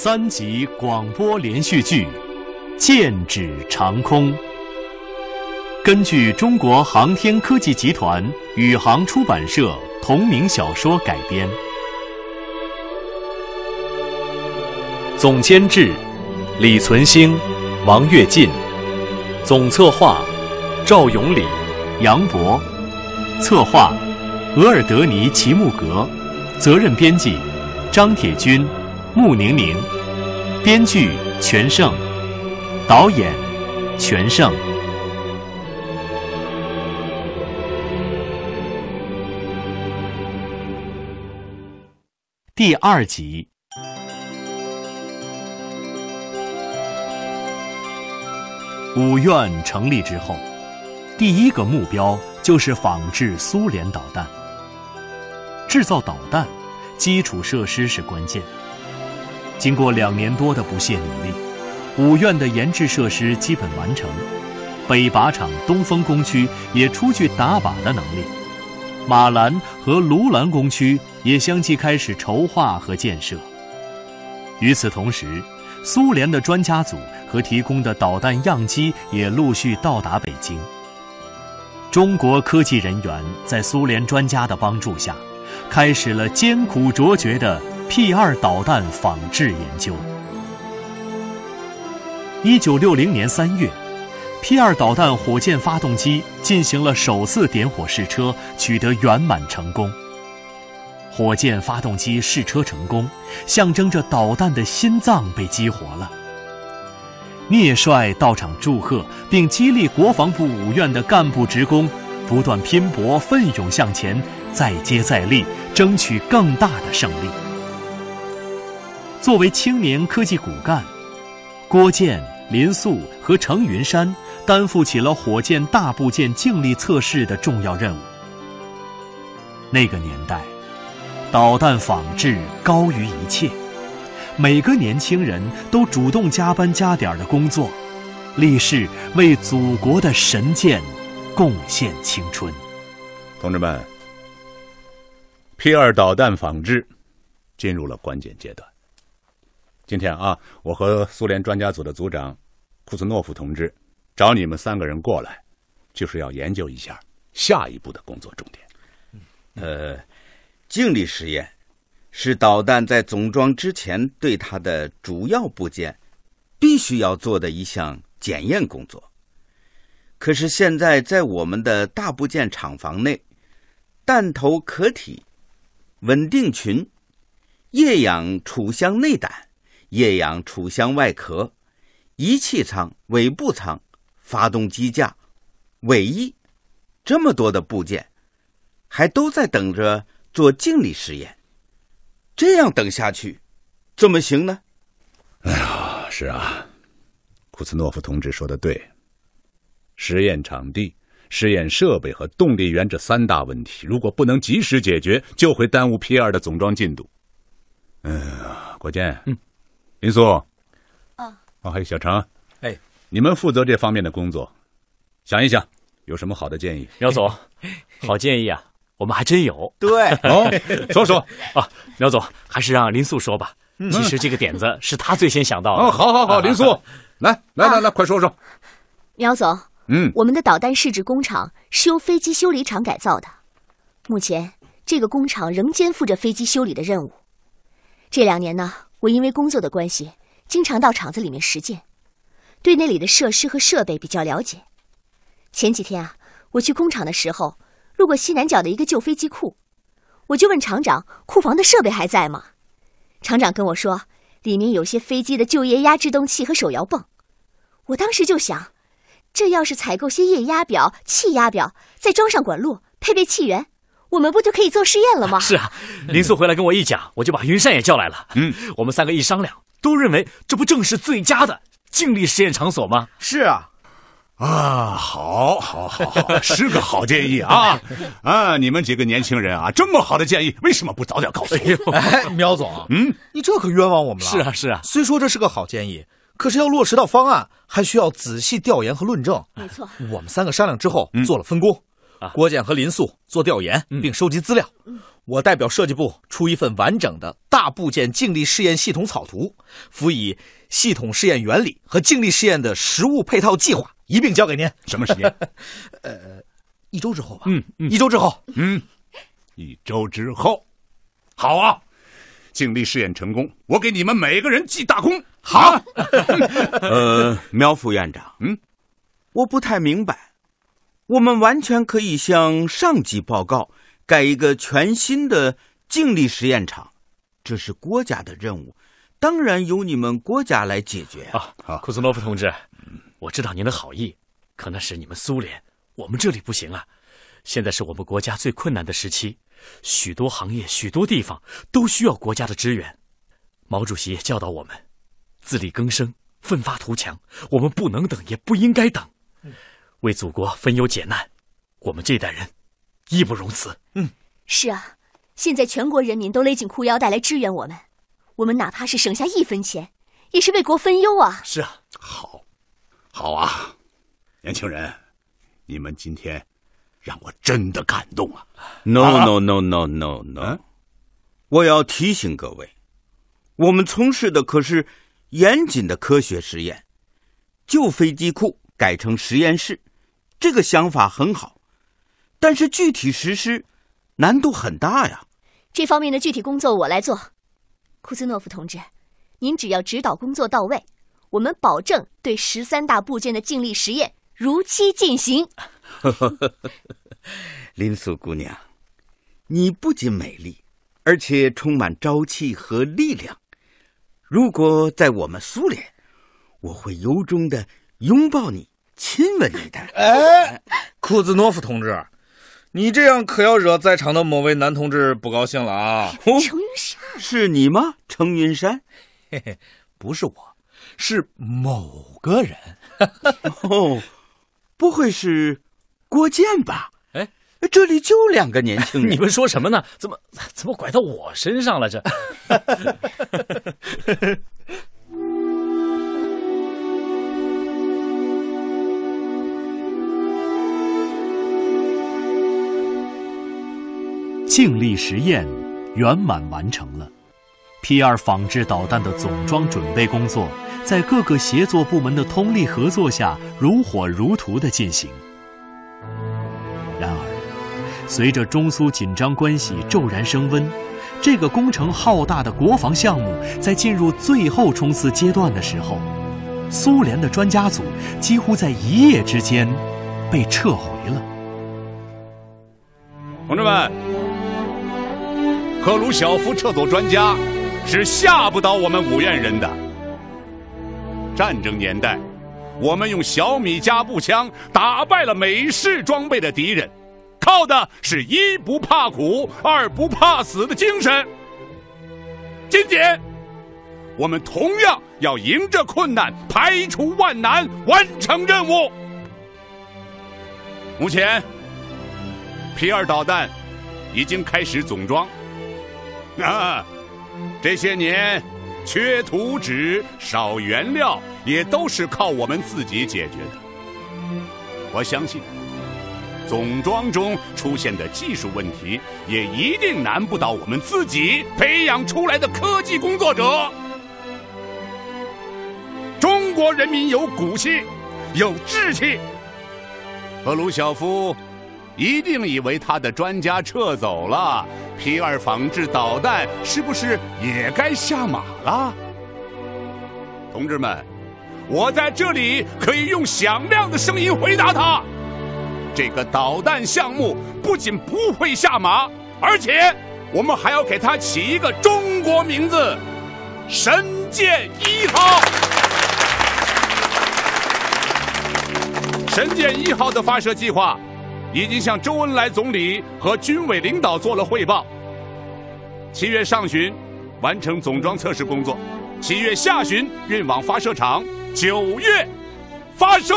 三集广播连续剧《剑指长空》，根据中国航天科技集团宇航出版社同名小说改编。总监制：李存兴、王跃进；总策划：赵永礼、杨博；策划：额尔德尼·齐木格；责任编辑：张铁军。穆宁宁，编剧全胜，导演全胜。第二集，五院成立之后，第一个目标就是仿制苏联导弹。制造导弹，基础设施是关键。经过两年多的不懈努力，五院的研制设施基本完成，北靶场东风工区也出具打靶的能力，马兰和卢兰工区也相继开始筹划和建设。与此同时，苏联的专家组和提供的导弹样机也陆续到达北京。中国科技人员在苏联专家的帮助下，开始了艰苦卓绝的。P 二导弹仿制研究。一九六零年三月，P 二导弹火箭发动机进行了首次点火试车，取得圆满成功。火箭发动机试车成功，象征着导弹的心脏被激活了。聂帅到场祝贺，并激励国防部五院的干部职工不断拼搏、奋勇向前，再接再厉，争取更大的胜利。作为青年科技骨干，郭健、林素和程云山担负起了火箭大部件静力测试的重要任务。那个年代，导弹仿制高于一切，每个年轻人都主动加班加点的工作，立誓为祖国的神剑贡献青春。同志们，P 二导弹仿制进入了关键阶段。今天啊，我和苏联专家组的组长库兹诺夫同志找你们三个人过来，就是要研究一下下一步的工作重点。呃，静力实验是导弹在总装之前对它的主要部件必须要做的一项检验工作。可是现在在我们的大部件厂房内，弹头壳体、稳定群、液氧储箱内胆。液氧储箱外壳、仪器舱、尾部舱、发动机架、尾翼，这么多的部件，还都在等着做静力实验。这样等下去，怎么行呢？哎呀，是啊，库兹诺夫同志说的对。实验场地、实验设备和动力源这三大问题，如果不能及时解决，就会耽误 P 二的总装进度。嗯，国建，嗯。林素，啊，哦，还有小程，哎，你们负责这方面的工作，想一想，有什么好的建议？苗总，好建议啊，我们还真有。对，哦，说说啊，苗总，还是让林素说吧。其实这个点子是他最先想到的。哦，好，好，好，林素，来，来，来，来，快说说。苗总，嗯，我们的导弹试制工厂是由飞机修理厂改造的，目前这个工厂仍肩负着飞机修理的任务。这两年呢。我因为工作的关系，经常到厂子里面实践，对那里的设施和设备比较了解。前几天啊，我去工厂的时候，路过西南角的一个旧飞机库，我就问厂长：“库房的设备还在吗？”厂长跟我说：“里面有些飞机的旧液压制动器和手摇泵。”我当时就想，这要是采购些液压表、气压表，再装上管路，配备气源。我们不就可以做试验了吗？是啊，林素回来跟我一讲，我就把云山也叫来了。嗯，我们三个一商量，都认为这不正是最佳的静力实验场所吗？是啊，啊，好，好，好，好，是个好建议啊！啊，你们几个年轻人啊，这么好的建议，为什么不早点告诉我？哎，苗总，嗯，你这可冤枉我们了。是啊，是啊，虽说这是个好建议，可是要落实到方案，还需要仔细调研和论证。没错，我们三个商量之后做了分工。郭建和林素做调研并收集资料，我代表设计部出一份完整的大部件静力试验系统草图，辅以系统试验原理和静力试验的实物配套计划，一并交给您。什么时间？呃，一周之后吧。嗯嗯，一周之后。嗯，一周之后。好啊，静力试验成功，我给你们每个人记大功。好。呃，苗副院长，嗯，我不太明白，我们完全可以向上级报告。盖一个全新的静力实验场，这是国家的任务，当然由你们国家来解决啊！好，库兹诺夫同志，我知道您的好意，可那是你们苏联，我们这里不行啊。现在是我们国家最困难的时期，许多行业、许多地方都需要国家的支援。毛主席教导我们，自力更生，奋发图强，我们不能等，也不应该等，为祖国分忧解难，我们这代人。义不容辞。嗯，是啊，现在全国人民都勒紧裤腰带来支援我们，我们哪怕是省下一分钱，也是为国分忧啊。是啊，好，好啊，年轻人，你们今天让我真的感动啊！No no no no no no，我要提醒各位，我们从事的可是严谨的科学实验，旧飞机库改成实验室，这个想法很好。但是具体实施难度很大呀，这方面的具体工作我来做。库兹诺夫同志，您只要指导工作到位，我们保证对十三大部件的静力实验如期进行。林素姑娘，你不仅美丽，而且充满朝气和力量。如果在我们苏联，我会由衷的拥抱你，亲吻你的。哎，库兹诺夫同志。你这样可要惹在场的某位男同志不高兴了啊！程云山是你吗？程云山，嘿嘿，不是我，是某个人。哦，不会是郭建吧？哎，这里就两个年轻人，你们说什么呢？怎么怎么拐到我身上了？这。静力实验圆满完成了，P 二仿制导弹的总装准备工作在各个协作部门的通力合作下如火如荼的进行。然而，随着中苏紧张关系骤然升温，这个工程浩大的国防项目在进入最后冲刺阶段的时候，苏联的专家组几乎在一夜之间被撤回了。同志们。赫鲁晓夫撤走专家，是吓不倒我们五院人的。战争年代，我们用小米加步枪打败了美式装备的敌人，靠的是一不怕苦、二不怕死的精神。今天，我们同样要迎着困难，排除万难，完成任务。目前，P 二导弹已经开始总装。啊，这些年缺图纸、少原料，也都是靠我们自己解决的。我相信，总装中出现的技术问题，也一定难不倒我们自己培养出来的科技工作者。中国人民有骨气，有志气。赫鲁晓夫。一定以为他的专家撤走了，P 二仿制导弹是不是也该下马了？同志们，我在这里可以用响亮的声音回答他：这个导弹项目不仅不会下马，而且我们还要给它起一个中国名字——神剑一号。神剑一号的发射计划。已经向周恩来总理和军委领导做了汇报。七月上旬完成总装测试工作，七月下旬运往发射场，九月发射。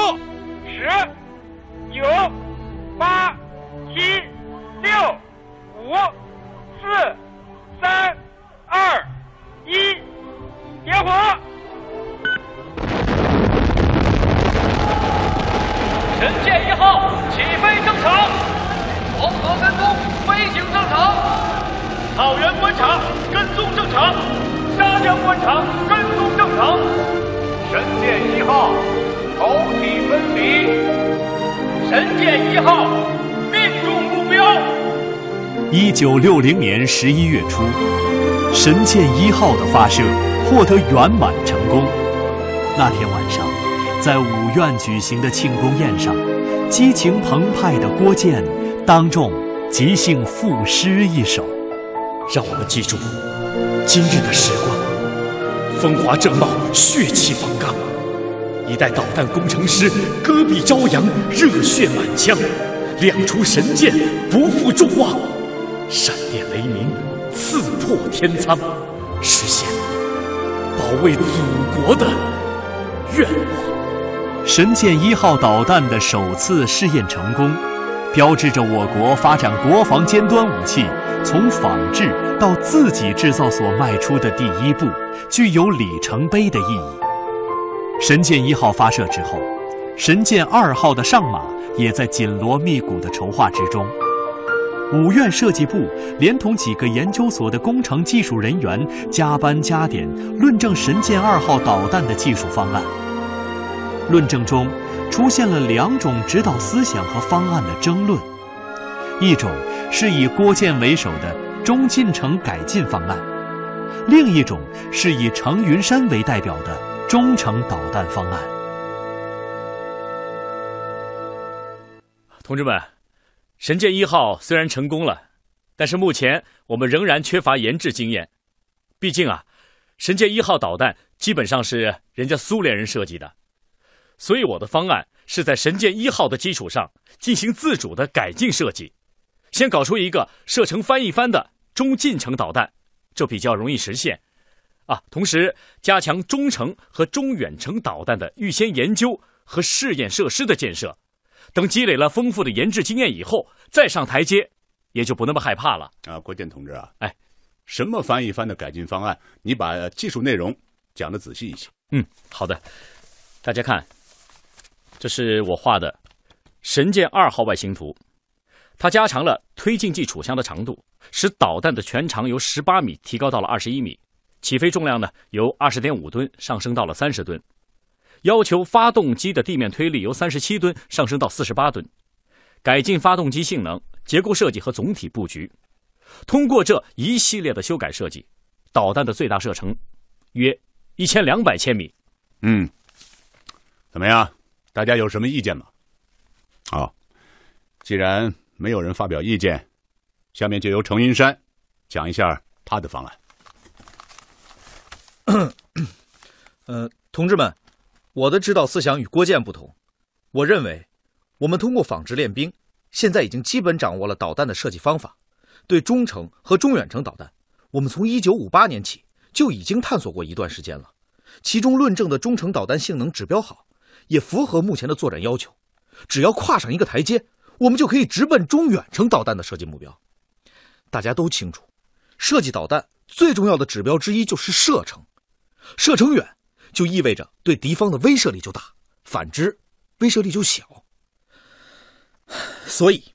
十、九、八、七、六、五、四、三、二、一，点火！神剑一号起飞正常，黄河跟踪飞行正常，草原观察跟踪正常，沙江观察跟踪正常。神剑一号头体分离，神剑一号命中目标。一九六零年十一月初，神剑一号的发射获得圆满成功。那天晚上，在五院举行的庆功宴上，激情澎湃的郭建当众即兴赋诗一首。让我们记住今日的时光，风华正茂，血气方刚。一代导弹工程师戈壁朝阳，热血满腔，亮出神剑，不负众望，闪电雷鸣，刺破天苍，实现保卫祖国的愿望。神剑一号导弹的首次试验成功，标志着我国发展国防尖端武器从仿制到自己制造所迈出的第一步，具有里程碑的意义。神剑一号发射之后，神剑二号的上马也在紧锣密鼓的筹划之中。五院设计部连同几个研究所的工程技术人员加班加点论证神剑二号导弹的技术方案。论证中出现了两种指导思想和方案的争论，一种是以郭建为首的中进程改进方案，另一种是以程云山为代表的中程导弹方案。同志们，神剑一号虽然成功了，但是目前我们仍然缺乏研制经验。毕竟啊，神剑一号导弹基本上是人家苏联人设计的，所以我的方案是在神剑一号的基础上进行自主的改进设计，先搞出一个射程翻一番的中近程导弹，这比较容易实现。啊，同时加强中程和中远程导弹的预先研究和试验设施的建设。等积累了丰富的研制经验以后，再上台阶，也就不那么害怕了。啊，郭建同志啊，哎，什么翻一番的改进方案？你把技术内容讲的仔细一些。嗯，好的。大家看，这是我画的神剑二号外形图，它加长了推进剂储箱的长度，使导弹的全长由十八米提高到了二十一米，起飞重量呢由二十点五吨上升到了三十吨。要求发动机的地面推力由三十七吨上升到四十八吨，改进发动机性能、结构设计和总体布局。通过这一系列的修改设计，导弹的最大射程约一千两百千米。嗯，怎么样？大家有什么意见吗？好，既然没有人发表意见，下面就由程云山讲一下他的方案。呃，同志们。我的指导思想与郭建不同，我认为，我们通过仿制练兵，现在已经基本掌握了导弹的设计方法。对中程和中远程导弹，我们从1958年起就已经探索过一段时间了。其中论证的中程导弹性能指标好，也符合目前的作战要求。只要跨上一个台阶，我们就可以直奔中远程导弹的设计目标。大家都清楚，设计导弹最重要的指标之一就是射程，射程远。就意味着对敌方的威慑力就大，反之，威慑力就小。所以，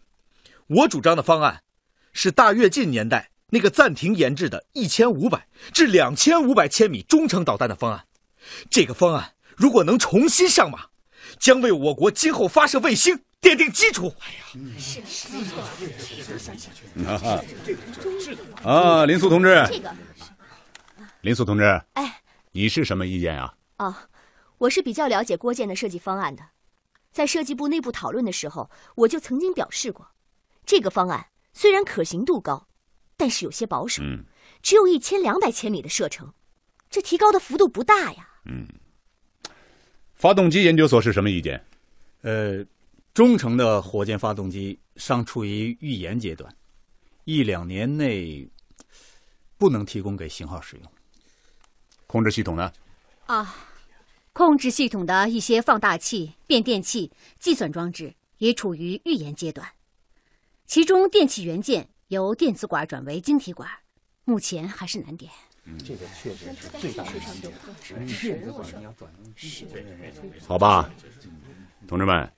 我主张的方案是大跃进年代那个暂停研制的1500至2500千米中程导弹的方案。这个方案如果能重新上马，将为我国今后发射卫星奠定基础。哎呀，是是啊，林素同志，这个，林素同志，哎。你是什么意见啊？哦，我是比较了解郭建的设计方案的，在设计部内部讨论的时候，我就曾经表示过，这个方案虽然可行度高，但是有些保守，只有一千两百千米的射程，这提高的幅度不大呀。嗯，发动机研究所是什么意见？呃，中程的火箭发动机尚处于预研阶段，一两年内不能提供给型号使用。控制系统呢？啊，控制系统的一些放大器、变电器、计算装置也处于预研阶段，其中电气元件由电子管转为晶体管，目前还是难点。嗯，这个确实是最大的难点。电子管要转好吧，同志们，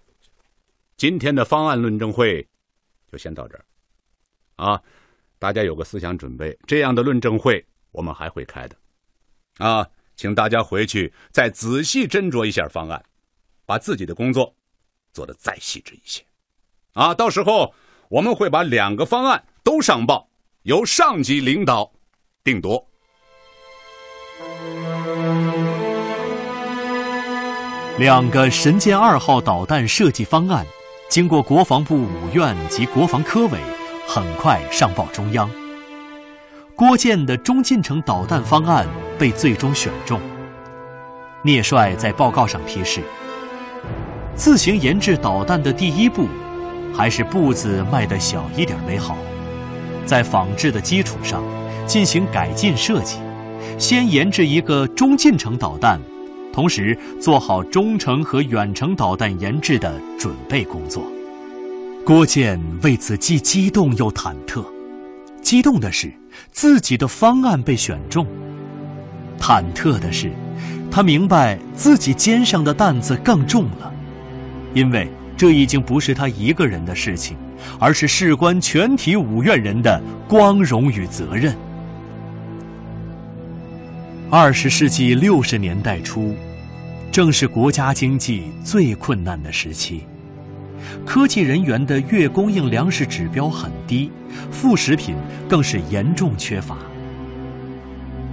今天的方案论证会就先到这儿。啊，大家有个思想准备，这样的论证会我们还会开的。啊，请大家回去再仔细斟酌一下方案，把自己的工作做得再细致一些。啊，到时候我们会把两个方案都上报，由上级领导定夺。两个神剑二号导弹设计方案，经过国防部五院及国防科委，很快上报中央。郭建的中近程导弹方案被最终选中。聂帅在报告上批示：自行研制导弹的第一步，还是步子迈得小一点为好，在仿制的基础上进行改进设计，先研制一个中近程导弹。同时做好中程和远程导弹研制的准备工作。郭建为此既激动又忐忑。激动的是自己的方案被选中，忐忑的是他明白自己肩上的担子更重了，因为这已经不是他一个人的事情，而是事关全体五院人的光荣与责任。二十世纪六十年代初，正是国家经济最困难的时期，科技人员的月供应粮食指标很低，副食品更是严重缺乏。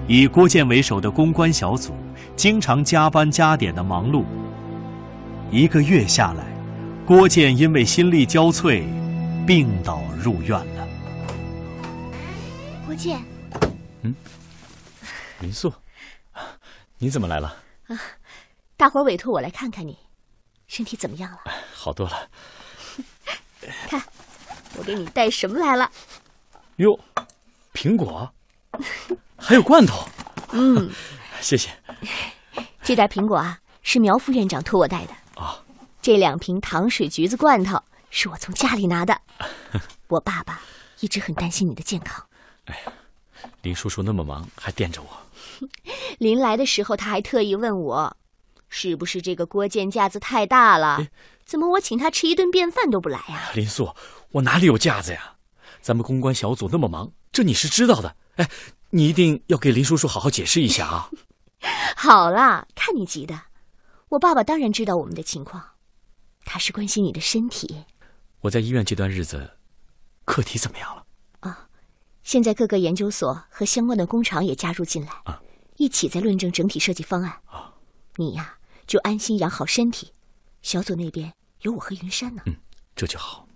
以郭建为首的攻关小组经常加班加点的忙碌，一个月下来，郭建因为心力交瘁，病倒入院了。郭建，嗯，林素。你怎么来了？啊，大伙儿委托我来看看你，身体怎么样了？好多了。看，我给你带什么来了？哟，苹果，还有罐头。嗯，谢谢。这袋苹果啊，是苗副院长托我带的。啊，这两瓶糖水橘子罐头是我从家里拿的。我爸爸一直很担心你的健康。哎呀，林叔叔那么忙，还惦着我。临来的时候，他还特意问我，是不是这个郭建架子太大了？怎么我请他吃一顿便饭都不来呀？林素，我哪里有架子呀？咱们公关小组那么忙，这你是知道的。哎，你一定要给林叔叔好好解释一下啊！好啦，看你急的，我爸爸当然知道我们的情况，他是关心你的身体。我在医院这段日子，课题怎么样了？啊，现在各个研究所和相关的工厂也加入进来啊。一起在论证整体设计方案啊！你呀，就安心养好身体。小组那边有我和云山呢。嗯，这就好。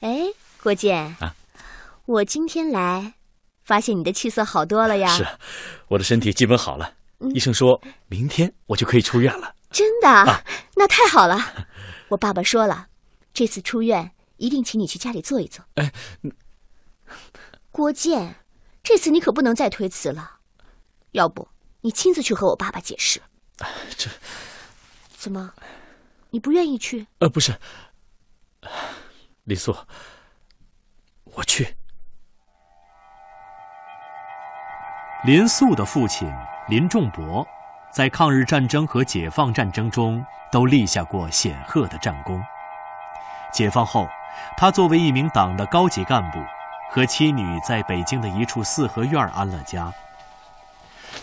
哎，郭建啊，我今天来，发现你的气色好多了呀。是，我的身体基本好了。医生说明天我就可以出院了。真的？那太好了。我爸爸说了，这次出院一定请你去家里坐一坐。哎，郭建，这次你可不能再推辞了。要不你亲自去和我爸爸解释？这怎么？你不愿意去？呃，不是，李素，我去。林素的父亲林仲博，在抗日战争和解放战争中都立下过显赫的战功。解放后，他作为一名党的高级干部，和妻女在北京的一处四合院安了家。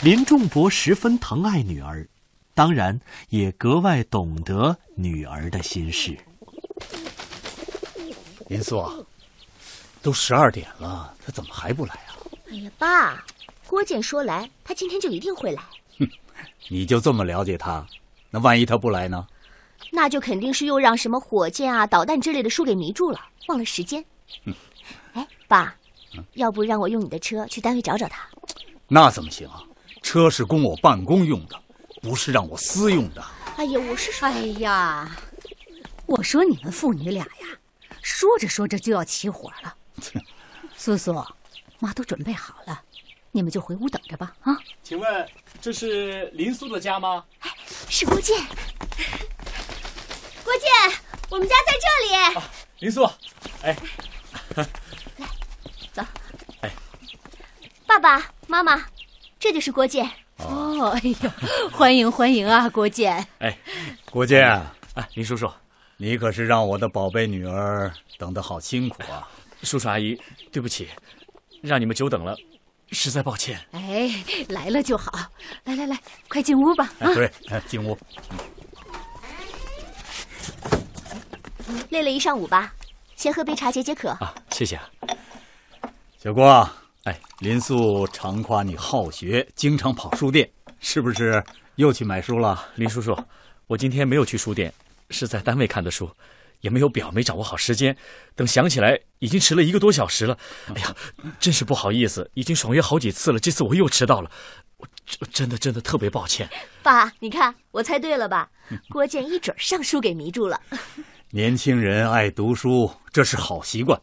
林仲博十分疼爱女儿，当然也格外懂得女儿的心事。林素，都十二点了，他怎么还不来啊？哎呀，爸，郭建说来，他今天就一定会来。哼，你就这么了解他？那万一他不来呢？那就肯定是又让什么火箭啊、导弹之类的书给迷住了，忘了时间。哎，爸，要不让我用你的车去单位找找他？那怎么行啊？车是供我办公用的，不是让我私用的。哎呀，我是说，哎呀，我说你们父女俩呀，说着说着就要起火了。苏苏，妈都准备好了，你们就回屋等着吧。啊，请问这是林苏的家吗？哎，是郭建。郭建，我们家在这里。啊、林苏，哎，来，走。哎，爸爸妈妈。这就是郭建哦，哎呦，欢迎欢迎啊，郭建！哎，郭建，哎，林叔叔，你可是让我的宝贝女儿等得好辛苦啊！叔叔阿姨，对不起，让你们久等了，实在抱歉。哎，来了就好，来来来，快进屋吧。啊，对，进屋。累了一上午吧，先喝杯茶解解渴。啊，谢谢啊。小郭，哎，林素常夸你好学，经常跑书店，是不是又去买书了？林叔叔，我今天没有去书店，是在单位看的书，也没有表，没掌握好时间。等想起来，已经迟了一个多小时了。哎呀，真是不好意思，已经爽约好几次了，这次我又迟到了，我真的真的特别抱歉。爸，你看我猜对了吧？郭建一准上书给迷住了。年轻人爱读书，这是好习惯，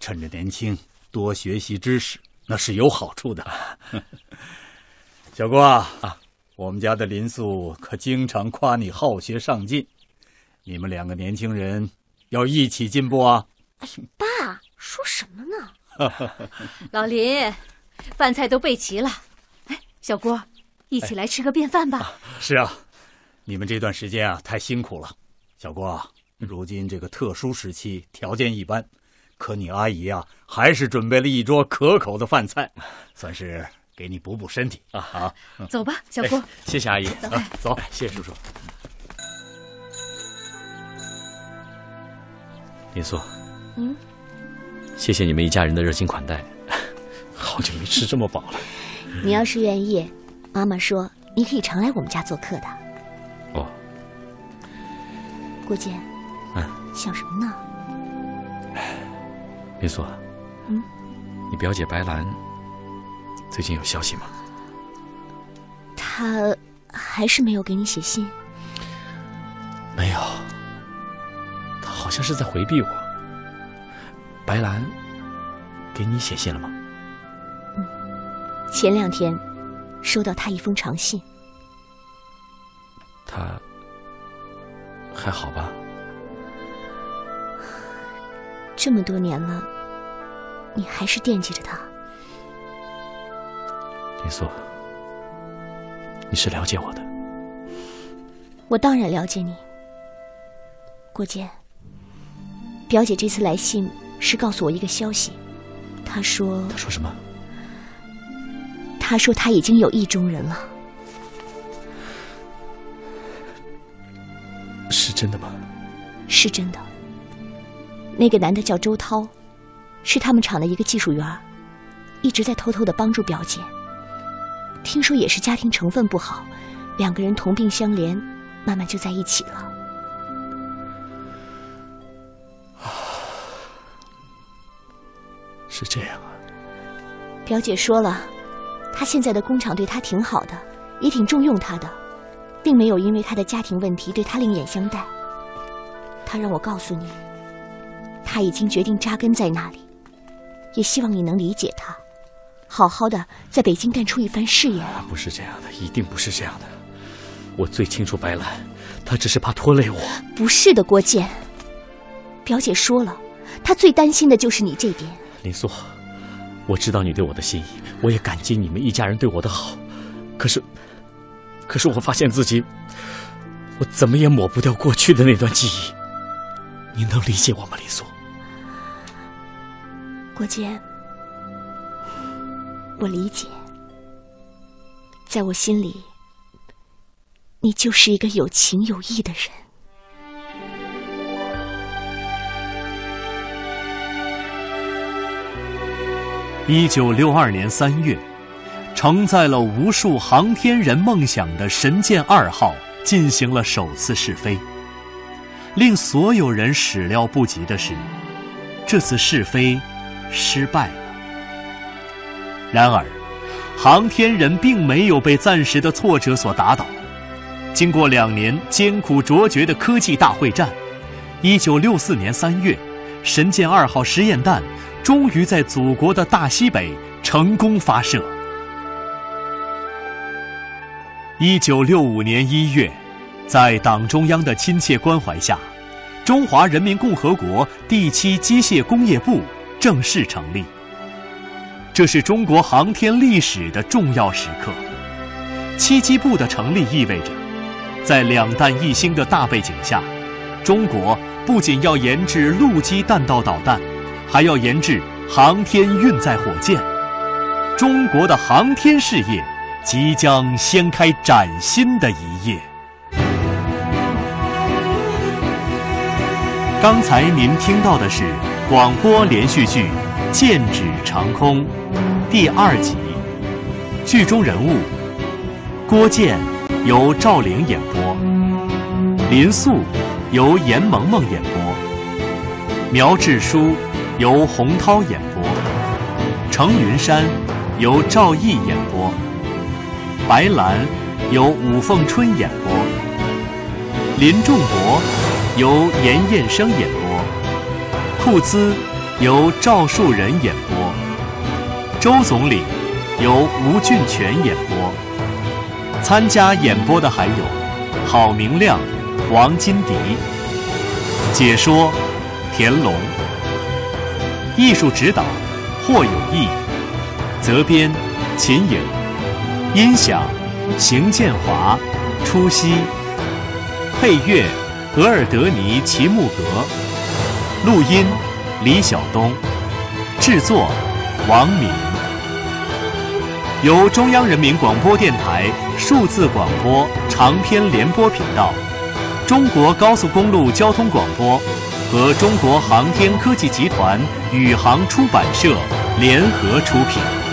趁着年轻。多学习知识，那是有好处的。小郭啊，我们家的林素可经常夸你好学上进，你们两个年轻人要一起进步啊！哎呦，爸说什么呢？老林，饭菜都备齐了，哎，小郭，一起来吃个便饭吧。啊是啊，你们这段时间啊太辛苦了。小郭，如今这个特殊时期，条件一般。可你阿姨啊，还是准备了一桌可口的饭菜，算是给你补补身体啊！好，走吧，小郭。谢谢阿姨，走，走，谢谢叔叔。林素，嗯，谢谢你们一家人的热情款待，好久没吃这么饱了。你要是愿意，妈妈说你可以常来我们家做客的。哦，郭建，嗯，想什么呢？林素，嗯，你表姐白兰最近有消息吗？她还是没有给你写信。没有，她好像是在回避我。白兰给你写信了吗？嗯，前两天收到她一封长信。她还好吧？这么多年了，你还是惦记着他。林素，你是了解我的。我当然了解你，郭建。表姐这次来信是告诉我一个消息，她说……她说什么？她说她已经有意中人了。是真的吗？是真的。那个男的叫周涛，是他们厂的一个技术员，一直在偷偷的帮助表姐。听说也是家庭成分不好，两个人同病相怜，慢慢就在一起了。是这样啊。表姐说了，她现在的工厂对她挺好的，也挺重用她的，并没有因为她的家庭问题对她另眼相待。她让我告诉你。他已经决定扎根在那里，也希望你能理解他，好好的在北京干出一番事业。不是这样的，一定不是这样的。我最清楚白兰，她只是怕拖累我。不是的，郭建。表姐说了，她最担心的就是你这点。林素，我知道你对我的心意，我也感激你们一家人对我的好。可是，可是我发现自己，我怎么也抹不掉过去的那段记忆。你能理解我吗，林素？郭坚，我理解，在我心里，你就是一个有情有义的人。一九六二年三月，承载了无数航天人梦想的神剑二号进行了首次试飞。令所有人始料不及的是，这次试飞。失败了。然而，航天人并没有被暂时的挫折所打倒。经过两年艰苦卓绝的科技大会战，一九六四年三月，神剑二号实验弹终于在祖国的大西北成功发射。一九六五年一月，在党中央的亲切关怀下，中华人民共和国第七机械工业部。正式成立，这是中国航天历史的重要时刻。七机部的成立意味着，在两弹一星的大背景下，中国不仅要研制陆基弹道导弹，还要研制航天运载火箭。中国的航天事业即将掀开崭新的一页。刚才您听到的是广播连续剧《剑指长空》第二集，剧中人物郭建由赵玲演播，林素由严萌萌演播，苗志书由洪涛演播，程云山由赵毅演播，白兰由武凤春演播，林仲博。由严彦生演播，库兹由赵树人演播，周总理由吴俊全演播。参加演播的还有郝明亮、王金迪。解说田龙。艺术指导霍有义。责编秦颖。音响邢建华、初曦。配乐。额尔德尼·齐木格，录音李晓东，制作王敏，由中央人民广播电台数字广播长篇联播频道、中国高速公路交通广播和中国航天科技集团宇航出版社联合出品。